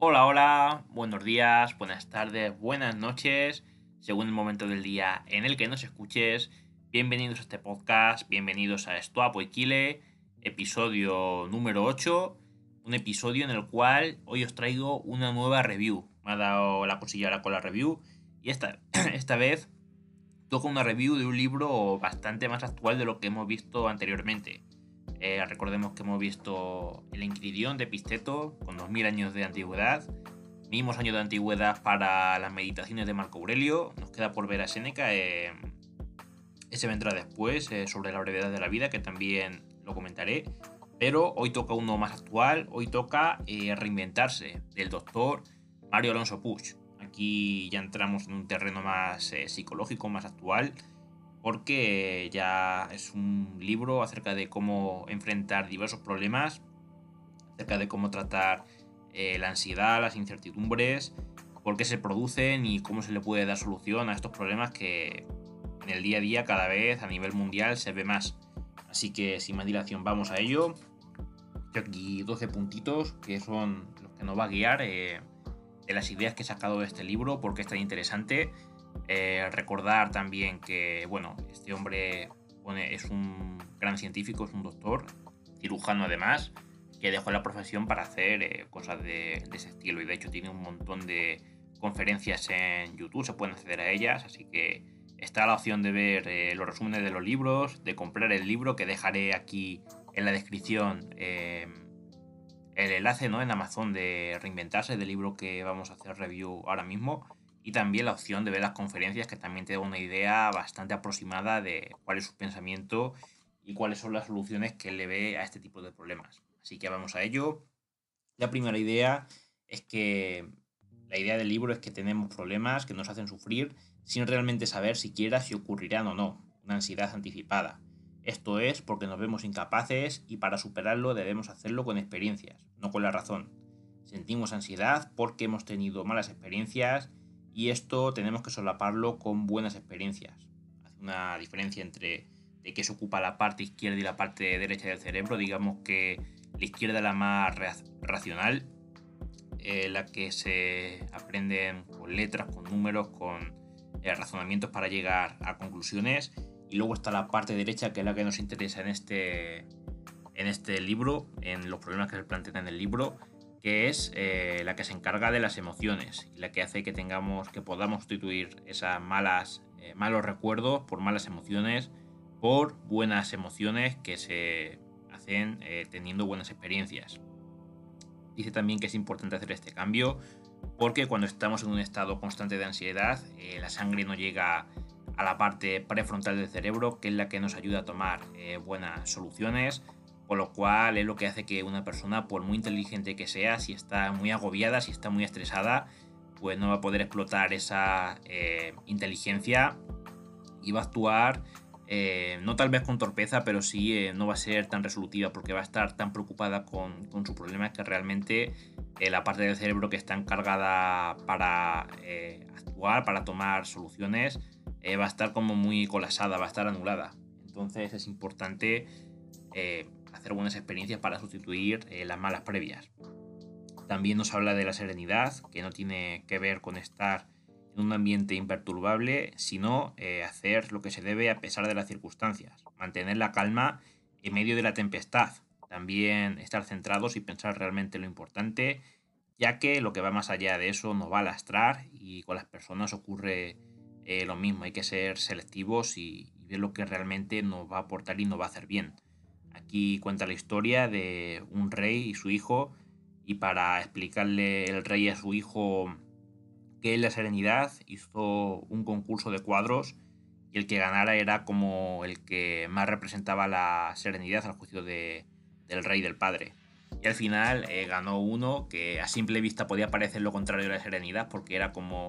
Hola, hola, buenos días, buenas tardes, buenas noches, según el momento del día en el que nos escuches. Bienvenidos a este podcast, bienvenidos a Estuapo y Kile, episodio número 8, un episodio en el cual hoy os traigo una nueva review. Me ha dado la cosilla ahora con la review y esta, esta vez toca una review de un libro bastante más actual de lo que hemos visto anteriormente. Eh, recordemos que hemos visto el Encridión de Pisteto con 2000 años de antigüedad, mismos años de antigüedad para las meditaciones de Marco Aurelio. Nos queda por ver a Seneca. Eh, ese vendrá después eh, sobre la brevedad de la vida, que también lo comentaré. Pero hoy toca uno más actual. Hoy toca reinventarse del doctor Mario Alonso Puig. Aquí ya entramos en un terreno más psicológico, más actual porque ya es un libro acerca de cómo enfrentar diversos problemas, acerca de cómo tratar eh, la ansiedad, las incertidumbres, por qué se producen y cómo se le puede dar solución a estos problemas que en el día a día cada vez a nivel mundial se ve más. Así que sin más dilación vamos a ello. Tengo aquí 12 puntitos que son los que nos va a guiar eh, de las ideas que he sacado de este libro, porque es tan interesante eh, recordar también que, bueno, este hombre es un gran científico, es un doctor, cirujano además, que dejó la profesión para hacer eh, cosas de, ese estilo. Y de hecho tiene un montón de conferencias en YouTube, se pueden acceder a ellas, así que está la opción de ver eh, los resúmenes de los libros, de comprar el libro que dejaré aquí en la descripción el enlace ¿no? en Amazon de reinventarse del libro que vamos a hacer review ahora mismo y también la opción de ver las conferencias que también te da una idea bastante aproximada de cuál es su pensamiento y cuáles son las soluciones que él le ve a este tipo de problemas. Así que vamos a ello. La primera idea es que la idea del libro es que tenemos problemas que nos hacen sufrir sin realmente saber siquiera si ocurrirán o no, una ansiedad anticipada. Esto es porque nos vemos incapaces y para superarlo debemos hacerlo con experiencias, no con la razón. Sentimos ansiedad porque hemos tenido malas experiencias y esto tenemos que solaparlo con buenas experiencias. Hace una diferencia entre de qué se ocupa la parte izquierda y la parte derecha del cerebro. Digamos que la izquierda es la más racional, eh, la que se aprende con letras, con números, con eh, razonamientos para llegar a conclusiones. Y luego está la parte derecha, que es la que nos interesa en este, en este libro, en los problemas que se plantean en el libro, que es eh, la que se encarga de las emociones y la que hace que tengamos, que podamos sustituir esas malas, eh, malos recuerdos por malas emociones, por buenas emociones que se hacen eh, teniendo buenas experiencias. Dice también que es importante hacer este cambio porque cuando estamos en un estado constante de ansiedad, la sangre no llega a la parte prefrontal del cerebro, que es la que nos ayuda a tomar buenas soluciones, con lo cual es lo que hace que una persona, por muy inteligente que sea, si está muy agobiada, si está muy estresada, pues no va a poder explotar esa eh, inteligencia y va a actuar, eh, no tal vez con torpeza, pero sí eh, no va a ser tan resolutiva porque va a estar tan preocupada con, con su problema que realmente la parte del cerebro que está encargada para actuar, para tomar soluciones, va a estar como muy colapsada, va a estar anulada. Entonces es importante hacer buenas experiencias para sustituir eh, las malas previas. También nos habla de la serenidad, que no tiene que ver con estar en un ambiente imperturbable, sino eh, hacer lo que se debe a pesar de las circunstancias, mantener la calma en medio de la tempestad, también estar centrados y pensar realmente lo importante, ya que lo que va más allá de eso nos va a lastrar y con las personas ocurre eh, lo mismo, hay que ser selectivos y, y ver lo que realmente nos va a aportar y nos va a hacer bien. Aquí cuenta la historia de un rey y su hijo y para explicarle el rey a su hijo qué es la serenidad hizo un concurso de cuadros y el que ganara era como el que más representaba la serenidad al juicio de, del rey del padre. Y al final eh, ganó uno que a simple vista podía parecer lo contrario de la serenidad porque era como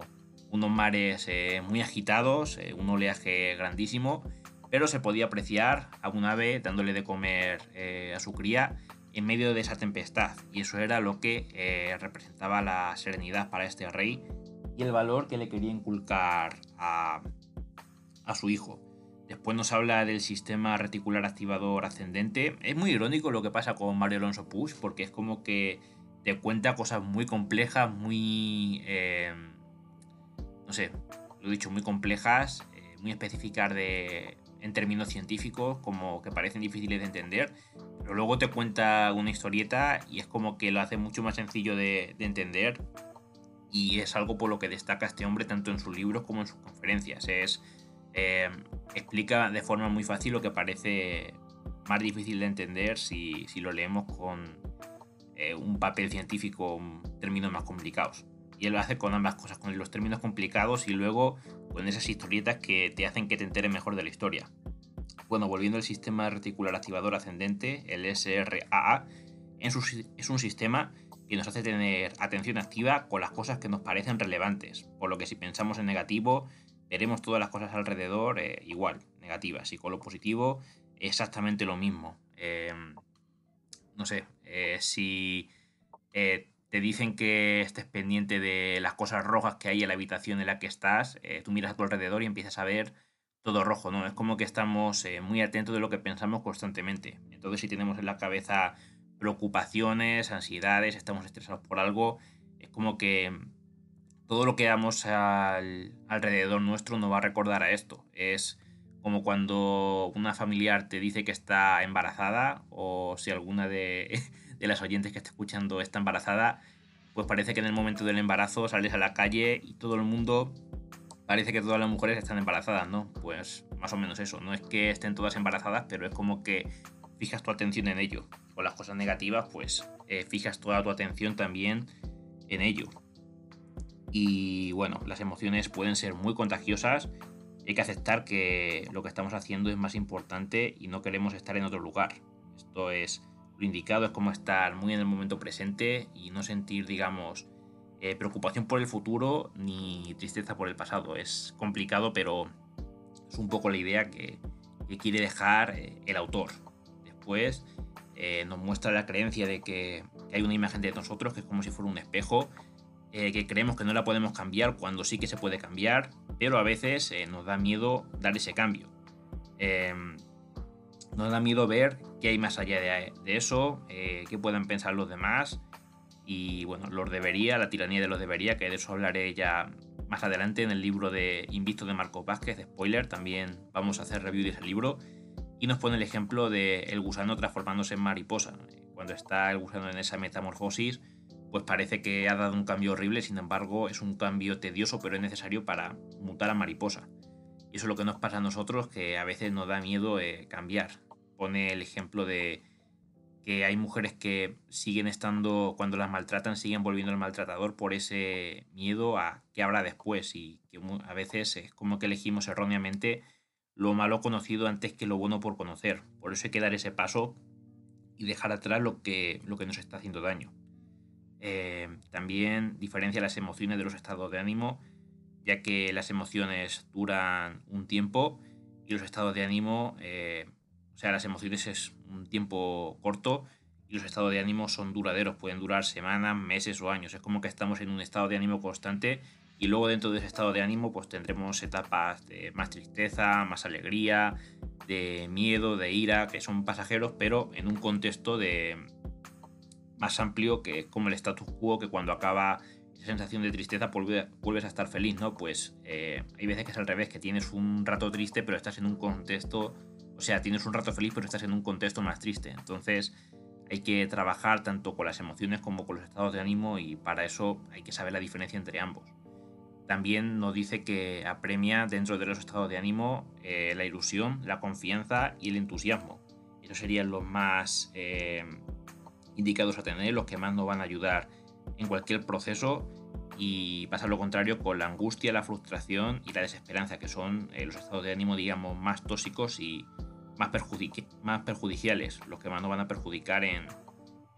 unos mares eh, muy agitados, eh, un oleaje grandísimo pero se podía apreciar a un ave dándole de comer eh, a su cría en medio de esa tempestad, y eso era lo que eh, representaba la serenidad para este rey y el valor que le quería inculcar a, a su hijo. Después nos habla del sistema reticular activador ascendente. Es muy irónico lo que pasa con Mario Alonso Push, porque es como que te cuenta cosas muy complejas, muy... Eh, no sé, lo he dicho, muy complejas, muy específicas de, en términos científicos, como que parecen difíciles de entender, pero luego te cuenta una historieta y es como que lo hace mucho más sencillo de, entender y es algo por lo que destaca este hombre tanto en sus libros como en sus conferencias. Es, eh, explica de forma muy fácil lo que parece más difícil de entender si, si lo leemos con eh, un papel científico, términos más complicados. Y él lo hace con ambas cosas, con los términos complicados y luego con esas historietas que te hacen que te enteres mejor de la historia. Bueno, volviendo al sistema reticular activador ascendente, el SRAA, es un sistema que nos hace tener atención activa con las cosas que nos parecen relevantes, por lo que si pensamos en negativo, veremos todas las cosas alrededor eh, igual, negativas, y con lo positivo exactamente lo mismo. Em, no sé, eh, si eh, te dicen que estés pendiente de las cosas rojas que hay en la habitación en la que estás, tú miras a tu alrededor y empiezas a ver todo rojo, ¿no? Es como que estamos muy atentos de lo que pensamos constantemente. Entonces, si tenemos en la cabeza preocupaciones, ansiedades, estamos estresados por algo, es como que todo lo que damos alrededor nuestro nos va a recordar a esto. Es como cuando una familiar te dice que está embarazada o si alguna de, las oyentes que está escuchando está embarazada, pues parece que en el momento del embarazo sales a la calle y todo el mundo parece que todas las mujeres están embarazadas, ¿no? Pues más o menos eso. No es que estén todas embarazadas, pero es como que fijas tu atención en ello. Con las cosas negativas, pues eh, fijas toda tu atención también en ello. Y bueno, las emociones pueden ser muy contagiosas. Hay que aceptar que lo que estamos haciendo es más importante y no queremos estar en otro lugar. Esto es lo indicado, es como estar muy en el momento presente y no sentir, digamos, eh, preocupación por el futuro ni tristeza por el pasado. Es complicado, pero es un poco la idea que, quiere dejar eh, el autor. Después eh, nos muestra la creencia de que hay una imagen de nosotros que es como si fuera un espejo que creemos que no la podemos cambiar cuando sí que se puede cambiar, pero a veces nos da miedo dar ese cambio. Em, nos da miedo ver qué hay más allá de, eso, eh, qué puedan pensar los demás. Y bueno, los debería, la tiranía de los debería, que de eso hablaré ya más adelante en el libro de Invicto de Marco Vázquez, de spoiler, también vamos a hacer review de ese libro. Y nos pone el ejemplo de el gusano transformándose en mariposa. Cuando está el gusano en esa metamorfosis, pues parece que ha dado un cambio horrible, sin embargo es un cambio tedioso pero es necesario para mutar a mariposa. Y eso es lo que nos pasa a nosotros, que a veces nos da miedo eh, cambiar. Pone el ejemplo de que hay mujeres que siguen estando, cuando las maltratan, siguen volviendo al maltratador por ese miedo a qué habrá después y que a veces es como que elegimos erróneamente lo malo conocido antes que lo bueno por conocer. Por eso hay que dar ese paso y dejar atrás lo que, lo que nos está haciendo daño. Eh, también diferencia las emociones de los estados de ánimo, ya que las emociones duran un tiempo y los estados de ánimo, eh, sea, las emociones es un tiempo corto y los estados de ánimo son duraderos, pueden durar semanas, meses o años. Es como que estamos en un estado de ánimo constante y luego dentro de ese estado de ánimo pues tendremos etapas de más tristeza, más alegría, de miedo, de ira, que son pasajeros, pero en un contexto de, más amplio que como el status quo, que cuando acaba esa sensación de tristeza vuelves a estar feliz, ¿no? Pues eh, hay veces que es al revés, que tienes un rato triste, pero estás en un contexto, o sea, tienes un rato feliz, pero estás en un contexto más triste. Entonces hay que trabajar tanto con las emociones como con los estados de ánimo y para eso hay que saber la diferencia entre ambos. También nos dice que apremia dentro de los estados de ánimo eh, la ilusión, la confianza y el entusiasmo. Esos serían los más eh, indicados a tener, los que más nos van a ayudar en cualquier proceso y pasa lo contrario con la angustia, la frustración y la desesperanza, que son eh, los estados de ánimo, digamos, más tóxicos y más, más perjudiciales, los que más nos van a perjudicar en,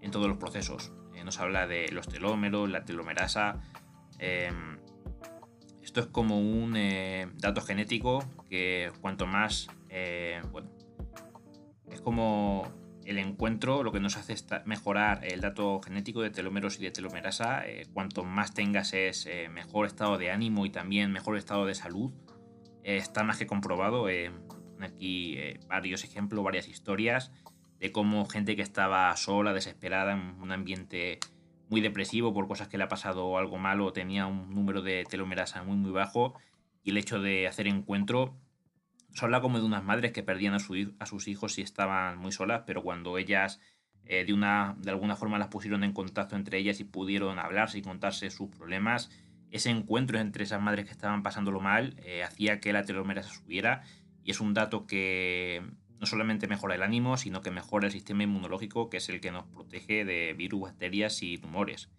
en todos los procesos. Eh, nos habla de los telómeros, la telomerasa. Em, esto es como un eh, dato genético que cuanto más, bueno, es como el encuentro lo que nos hace mejorar el dato genético de telómeros y de telomerasa. Eh, cuanto más tengas es eh, mejor estado de ánimo y también mejor estado de salud. Eh, está más que comprobado. Aquí varios ejemplos, varias historias de cómo gente que estaba sola, desesperada, en un ambiente muy depresivo por cosas que le ha pasado algo malo, tenía un número de telomerasa muy muy bajo y el hecho de hacer encuentro nos habla como de unas madres que perdían a, a sus hijos si estaban muy solas, pero cuando ellas eh, de, una, de alguna forma las pusieron en contacto entre ellas y pudieron hablarse y contarse sus problemas, ese encuentro entre esas madres que estaban pasándolo mal eh, hacía que la telomerasa subiera y es un dato que no solamente mejora el ánimo, sino que mejora el sistema inmunológico, que es el que nos protege de virus, bacterias y tumores.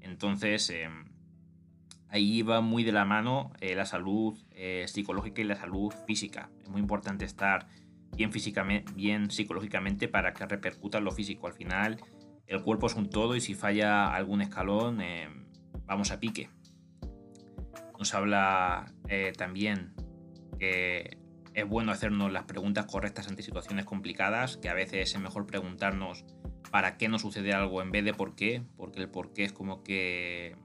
Entonces, em, ahí va muy de la mano eh, la salud psicológica y la salud física. Es muy importante estar bien, físicamente, bien psicológicamente para que repercuta lo físico. Al final, el cuerpo es un todo y si falla algún escalón, eh, vamos a pique. Nos habla eh, también que es bueno hacernos las preguntas correctas ante situaciones complicadas, que a veces es mejor preguntarnos para qué nos sucede algo en vez de por qué, porque el por qué es como que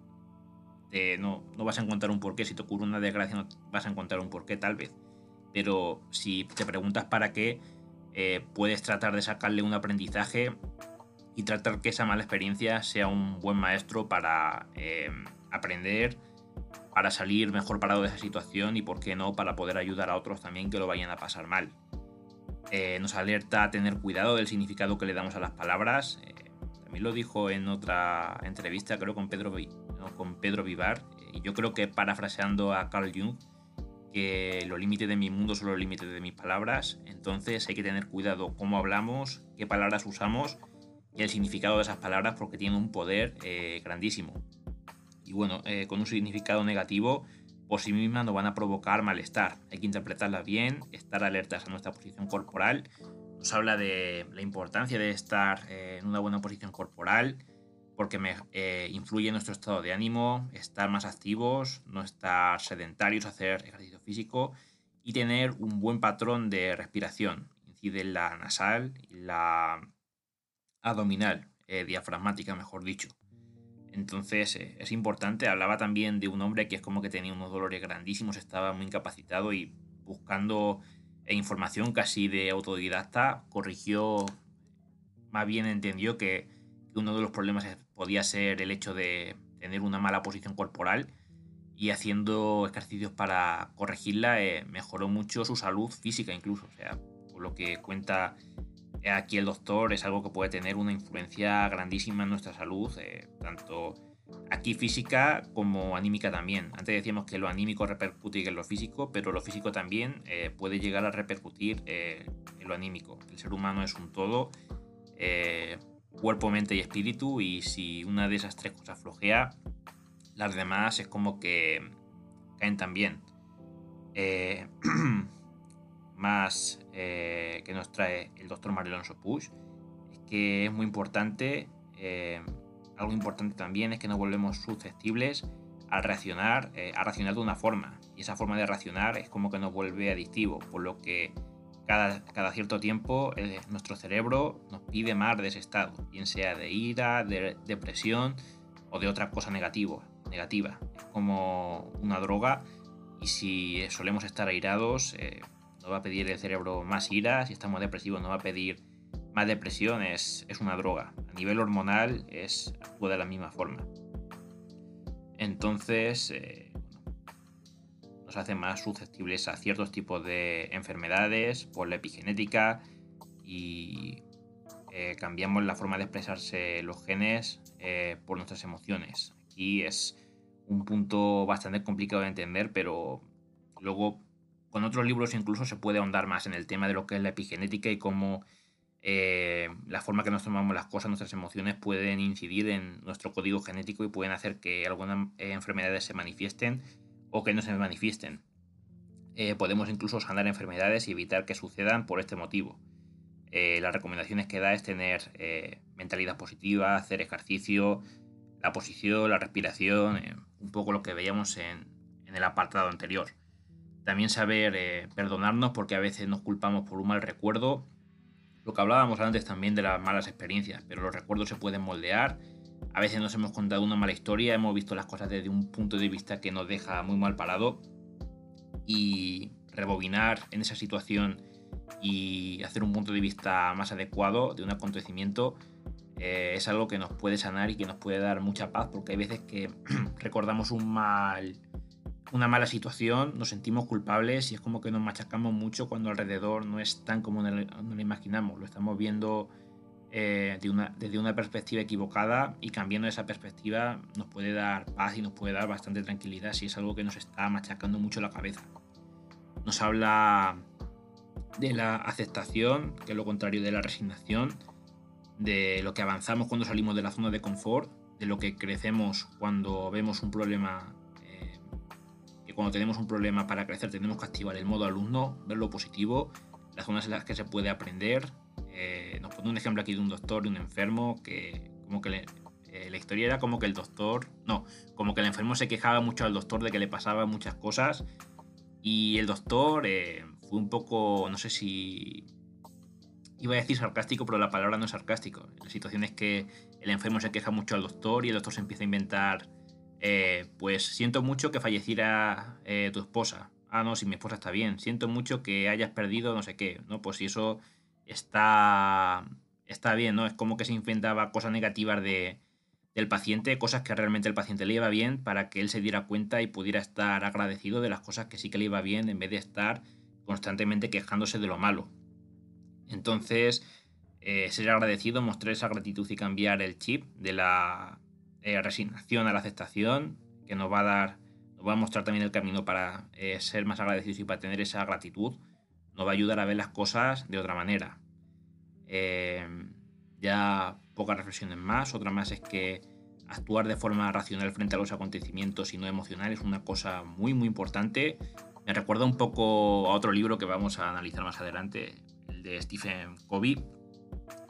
no, no vas a encontrar un por qué, si te ocurre una desgracia no vas a encontrar un por qué tal vez. Pero si te preguntas para qué, eh, puedes tratar de sacarle un aprendizaje y tratar que esa mala experiencia sea un buen maestro para eh, aprender, para salir mejor parado de esa situación y, por qué no, para poder ayudar a otros también que lo vayan a pasar mal. Eh, nos alerta a tener cuidado del significado que le damos a las palabras. también lo dijo en otra entrevista, creo, con Pedro, con Pedro Vivar. y yo creo que parafraseando a Carl Jung, que los límites de mi mundo son los límites de mis palabras, entonces hay que tener cuidado cómo hablamos, qué palabras usamos y el significado de esas palabras porque tienen un poder eh, grandísimo. Y bueno, eh, con un significado negativo, por sí mismas nos van a provocar malestar. Hay que interpretarlas bien, estar alertas a nuestra posición corporal. Nos habla de la importancia de estar eh, en una buena posición corporal, porque eh, influye en nuestro estado de ánimo, estar más activos, no estar sedentarios, hacer ejercicio físico y tener un buen patrón de respiración. Incide en la nasal y la abdominal, eh, diafragmática, mejor dicho. Entonces eh, es importante, hablaba también de un hombre que es como que tenía unos dolores grandísimos, estaba muy incapacitado y buscando información casi de autodidacta, corrigió, más bien entendió que uno de los problemas podía ser el hecho de tener una mala posición corporal y haciendo ejercicios para corregirla eh, mejoró mucho su salud física incluso. O sea, por lo que cuenta aquí el doctor es algo que puede tener una influencia grandísima en nuestra salud, eh, tanto aquí física como anímica también. Antes decíamos que lo anímico repercute en lo físico, pero lo físico también eh, puede llegar a repercutir en lo anímico. El ser humano es un todo cuerpo, mente y espíritu y si una de esas tres cosas flojea, las demás es como que caen también. Eh, más eh, que nos trae el doctor Mario Alonso Push es que es muy importante, eh, algo importante también es que nos volvemos susceptibles al reaccionar, a reaccionar de una forma y esa forma de reaccionar es como que nos vuelve adictivo, por lo que cada, cierto tiempo eh, nuestro cerebro nos pide más de ese estado, bien sea de ira, de depresión o de otra cosa negativa. negativa. Es como una droga y si solemos estar airados, eh, va a pedir el cerebro más ira, si estamos depresivos nos va a pedir más depresión, es, una droga. A nivel hormonal es, actúa de la misma forma. Entonces, eh, nos hace más susceptibles a ciertos tipos de enfermedades por la epigenética y eh, cambiamos la forma de expresarse los genes eh, por nuestras emociones. Aquí es un punto bastante complicado de entender, pero luego con otros libros incluso se puede ahondar más en el tema de lo que es la epigenética y cómo eh, la forma que nos tomamos las cosas, nuestras emociones pueden incidir en nuestro código genético y pueden hacer que algunas enfermedades se manifiesten o que no se manifiesten. Eh, podemos incluso sanar enfermedades y evitar que sucedan por este motivo. Eh, las recomendaciones que da es tener eh, mentalidad positiva, hacer ejercicio, la posición, la respiración, un poco lo que veíamos en, el apartado anterior. También saber perdonarnos porque a veces nos culpamos por un mal recuerdo. Lo que hablábamos antes también de las malas experiencias, pero los recuerdos se pueden moldear a veces nos hemos contado una mala historia, hemos visto las cosas desde un punto de vista que nos deja muy mal parado y rebobinar en esa situación y hacer un punto de vista más adecuado de un acontecimiento eh, es algo que nos puede sanar y que nos puede dar mucha paz, porque hay veces que recordamos un mal, una mala situación, nos sentimos culpables y es como que nos machacamos mucho cuando alrededor no es tan como nos lo imaginamos, lo estamos viendo eh, desde una perspectiva equivocada y cambiando esa perspectiva nos puede dar paz y nos puede dar bastante tranquilidad si es algo que nos está machacando mucho la cabeza. Nos habla de la aceptación, que es lo contrario de la resignación, de lo que avanzamos cuando salimos de la zona de confort, de lo que crecemos cuando vemos un problema, cuando tenemos un problema para crecer tenemos que activar el modo alumno, ver lo positivo, las zonas en las que se puede aprender. Eh, nos pone un ejemplo aquí de un doctor y un enfermo que como que eh, la historia era como que el doctor, no, como que el enfermo se quejaba mucho al doctor de que le pasaban muchas cosas y el doctor fue un poco, no sé si iba a decir sarcástico, pero la palabra no es sarcástico. La situación es que el enfermo se queja mucho al doctor y el doctor se empieza a inventar, eh, pues siento mucho que falleciera eh, tu esposa. Ah, no, si mi esposa está bien. Siento mucho que hayas perdido no sé qué, ¿no? Pues si eso está, está bien, ¿no? Es como que se inventaba cosas negativas de, del paciente, cosas que realmente el paciente le iba bien para que él se diera cuenta y pudiera estar agradecido de las cosas que sí que le iba bien en vez de estar constantemente quejándose de lo malo. Entonces, eh, ser agradecido, mostrar esa gratitud y cambiar el chip de la eh, resignación a la aceptación, que nos va a dar, nos va a mostrar también el camino para eh, ser más agradecidos y para tener esa gratitud, nos va a ayudar a ver las cosas de otra manera. ya pocas reflexiones más, otra más es que actuar de forma racional frente a los acontecimientos y no emocional es una cosa muy muy importante. Me recuerda un poco a otro libro que vamos a analizar más adelante, de Stephen Covey,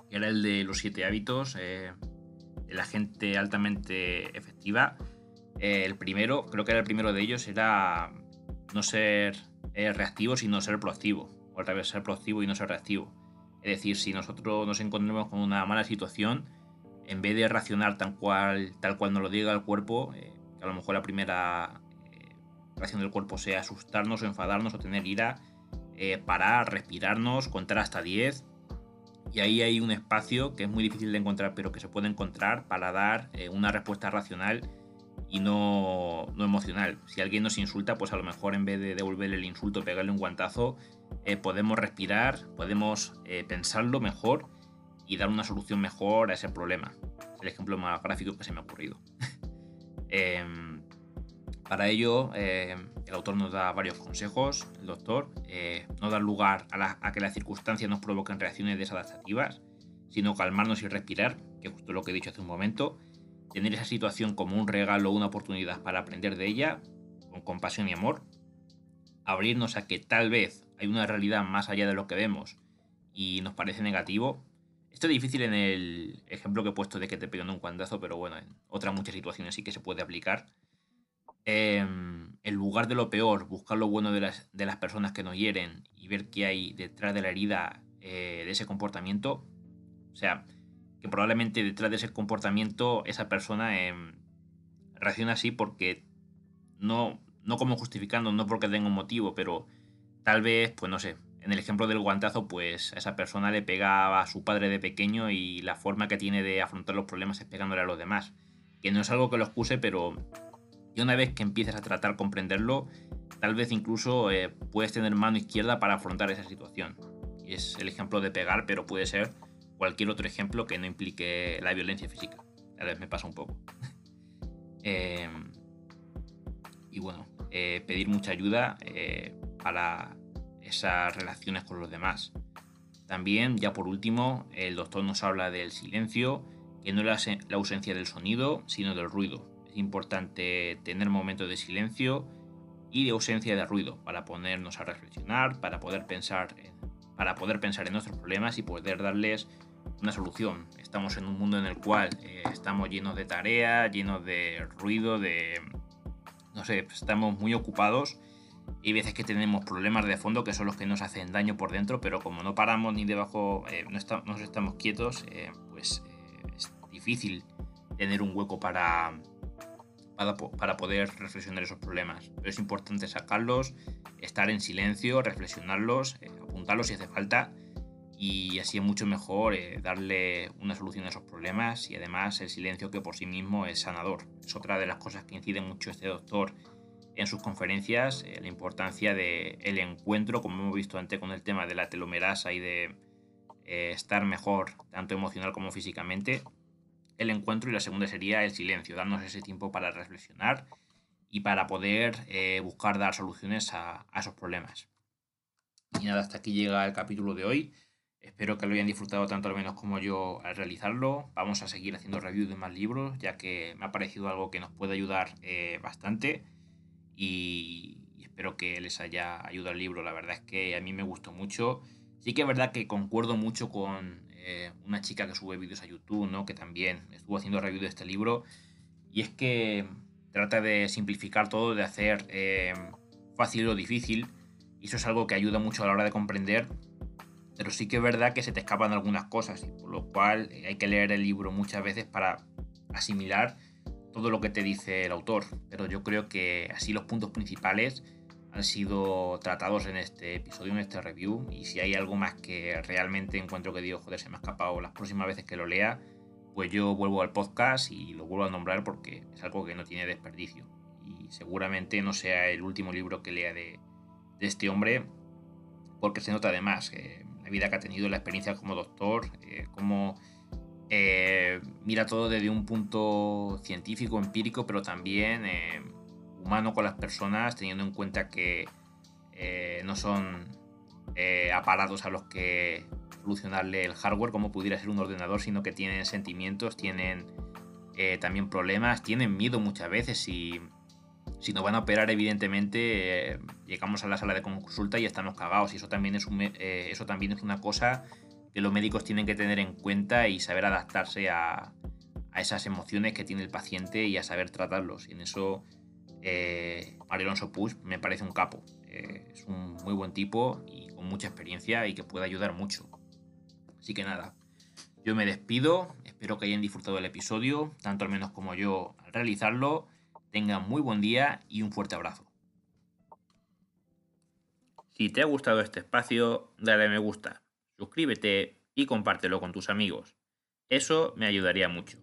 que era el de los siete hábitos eh, la gente altamente efectiva. Eh, el primero, creo que era el primero de ellos, era no ser eh, reactivo, sino ser proactivo. O al revés, ser proactivo y no ser reactivo. Es decir, si nosotros nos encontramos con una mala situación, en vez de reaccionar tal cual, tal cual nos lo diga el cuerpo, que a lo mejor la primera reacción del cuerpo sea asustarnos o enfadarnos o tener ira, eh, parar, respirarnos, contar hasta 10. Y ahí hay un espacio que es muy difícil de encontrar, pero que se puede encontrar para dar eh, una respuesta racional y no, emocional. Si alguien nos insulta, pues a lo mejor en vez de devolverle el insulto, pegarle un guantazo, eh, podemos respirar, podemos pensarlo mejor y dar una solución mejor a ese problema. El ejemplo más gráfico que se me ha ocurrido. Em, para ello, eh, el autor nos da varios consejos, el doctor, eh, no dar lugar a, que las circunstancias nos provoquen reacciones desadaptativas, sino calmarnos y respirar, que es justo lo que he dicho hace un momento, tener esa situación como un regalo o una oportunidad para aprender de ella, con compasión y amor, abrirnos a que tal vez hay una realidad más allá de lo que vemos y nos parece negativo. Esto es difícil en el ejemplo que he puesto de que te pegan un cuandazo, pero bueno, en otras muchas situaciones sí que se puede aplicar Em, en lugar de lo peor, buscar lo bueno de las, de las, personas que nos hieren y ver qué hay detrás de la herida eh, de ese comportamiento. O sea, que probablemente detrás de ese comportamiento esa persona em, reacciona así porque no, no como justificando, no porque tenga un motivo, pero tal vez, pues no sé, en el ejemplo del guantazo, pues a esa persona le pegaba a su padre de pequeño y la forma que tiene de afrontar los problemas es pegándole a los demás. Que no es algo que lo excuse, pero y una vez que empieces a tratar comprenderlo, tal vez incluso eh, puedes tener mano izquierda para afrontar esa situación. Es el ejemplo de pegar, pero puede ser cualquier otro ejemplo que no implique la violencia física. Tal vez me pasa un poco. Em, y bueno, eh, pedir mucha ayuda eh, para esas relaciones con los demás. También, ya por último, el doctor nos habla del silencio, que no es la ausencia del sonido, sino del ruido importante tener momentos de silencio y de ausencia de ruido para ponernos a reflexionar, para poder pensar en, para poder pensar en nuestros problemas y poder darles una solución. Estamos en un mundo en el cual eh, estamos llenos de tareas, llenos de ruido, de... no sé, estamos muy ocupados y veces que tenemos problemas de fondo que son los que nos hacen daño por dentro, pero como no paramos ni debajo, eh, no, estamos quietos, eh, pues es difícil tener un hueco para, para, poder reflexionar esos problemas. Pero es importante sacarlos, estar en silencio, reflexionarlos, eh, apuntarlos si hace falta y así es mucho mejor eh, darle una solución a esos problemas y además el silencio que por sí mismo es sanador. Es otra de las cosas que incide mucho este doctor en sus conferencias, eh, la importancia del el encuentro, como hemos visto antes con el tema de la telomerasa y de estar mejor, tanto emocional como físicamente. El encuentro y la segunda sería el silencio, darnos ese tiempo para reflexionar y para poder buscar dar soluciones a, a esos problemas. Y nada, hasta aquí llega el capítulo de hoy. Espero que lo hayan disfrutado tanto al menos como yo al realizarlo. Vamos a seguir haciendo reviews de más libros, ya que me ha parecido algo que nos puede ayudar eh, bastante. Y, espero que les haya ayudado el libro. La verdad es que a mí me gustó mucho. Sí que es verdad que concuerdo mucho con eh, una chica que sube vídeos a YouTube, ¿no? que también estuvo haciendo review de este libro. Y es que trata de simplificar todo, de hacer eh, fácil lo difícil. Y eso es algo que ayuda mucho a la hora de comprender pero sí que es verdad que se te escapan algunas cosas, por lo cual eh, hay que leer el libro muchas veces para asimilar todo lo que te dice el autor. Pero yo creo que así los puntos principales han sido tratados en este episodio, en este review. Y si hay algo más que realmente encuentro que digo, joder, se me ha escapado las próximas veces que lo lea, pues yo vuelvo al podcast y lo vuelvo a nombrar porque es algo que no tiene desperdicio. Y seguramente no sea el último libro que lea de, este hombre, porque se nota además. que vida que ha tenido, la experiencia como doctor, eh, eh, mira todo desde un punto científico, empírico, pero también eh, humano con las personas, teniendo en cuenta que no son aparatos a los que solucionarle el hardware como pudiera ser un ordenador, sino que tienen sentimientos, tienen también problemas, tienen miedo muchas veces y si nos van a operar, evidentemente, eh, llegamos a la sala de consulta y estamos cagados. Y eso también, es eh, eso también es una cosa que los médicos tienen que tener en cuenta y saber adaptarse a, esas emociones que tiene el paciente y a saber tratarlos. Y en eso, eh, Mario Alonso Push me parece un capo. Eh, es un muy buen tipo y con mucha experiencia y que puede ayudar mucho. Así que nada, yo me despido. Espero que hayan disfrutado del episodio, tanto al menos como yo al realizarlo. Tengan muy buen día y un fuerte abrazo. Si te ha gustado este espacio, dale a me gusta, suscríbete y compártelo con tus amigos. Eso me ayudaría mucho.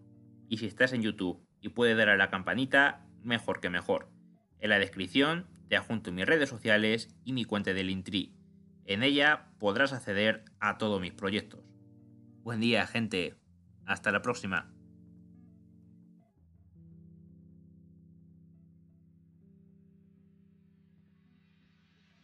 Y si estás en YouTube y puedes dar a la campanita, mejor que mejor. En la descripción te adjunto mis redes sociales y mi cuenta del Intri. En ella podrás acceder a todos mis proyectos. Buen día, gente. Hasta la próxima.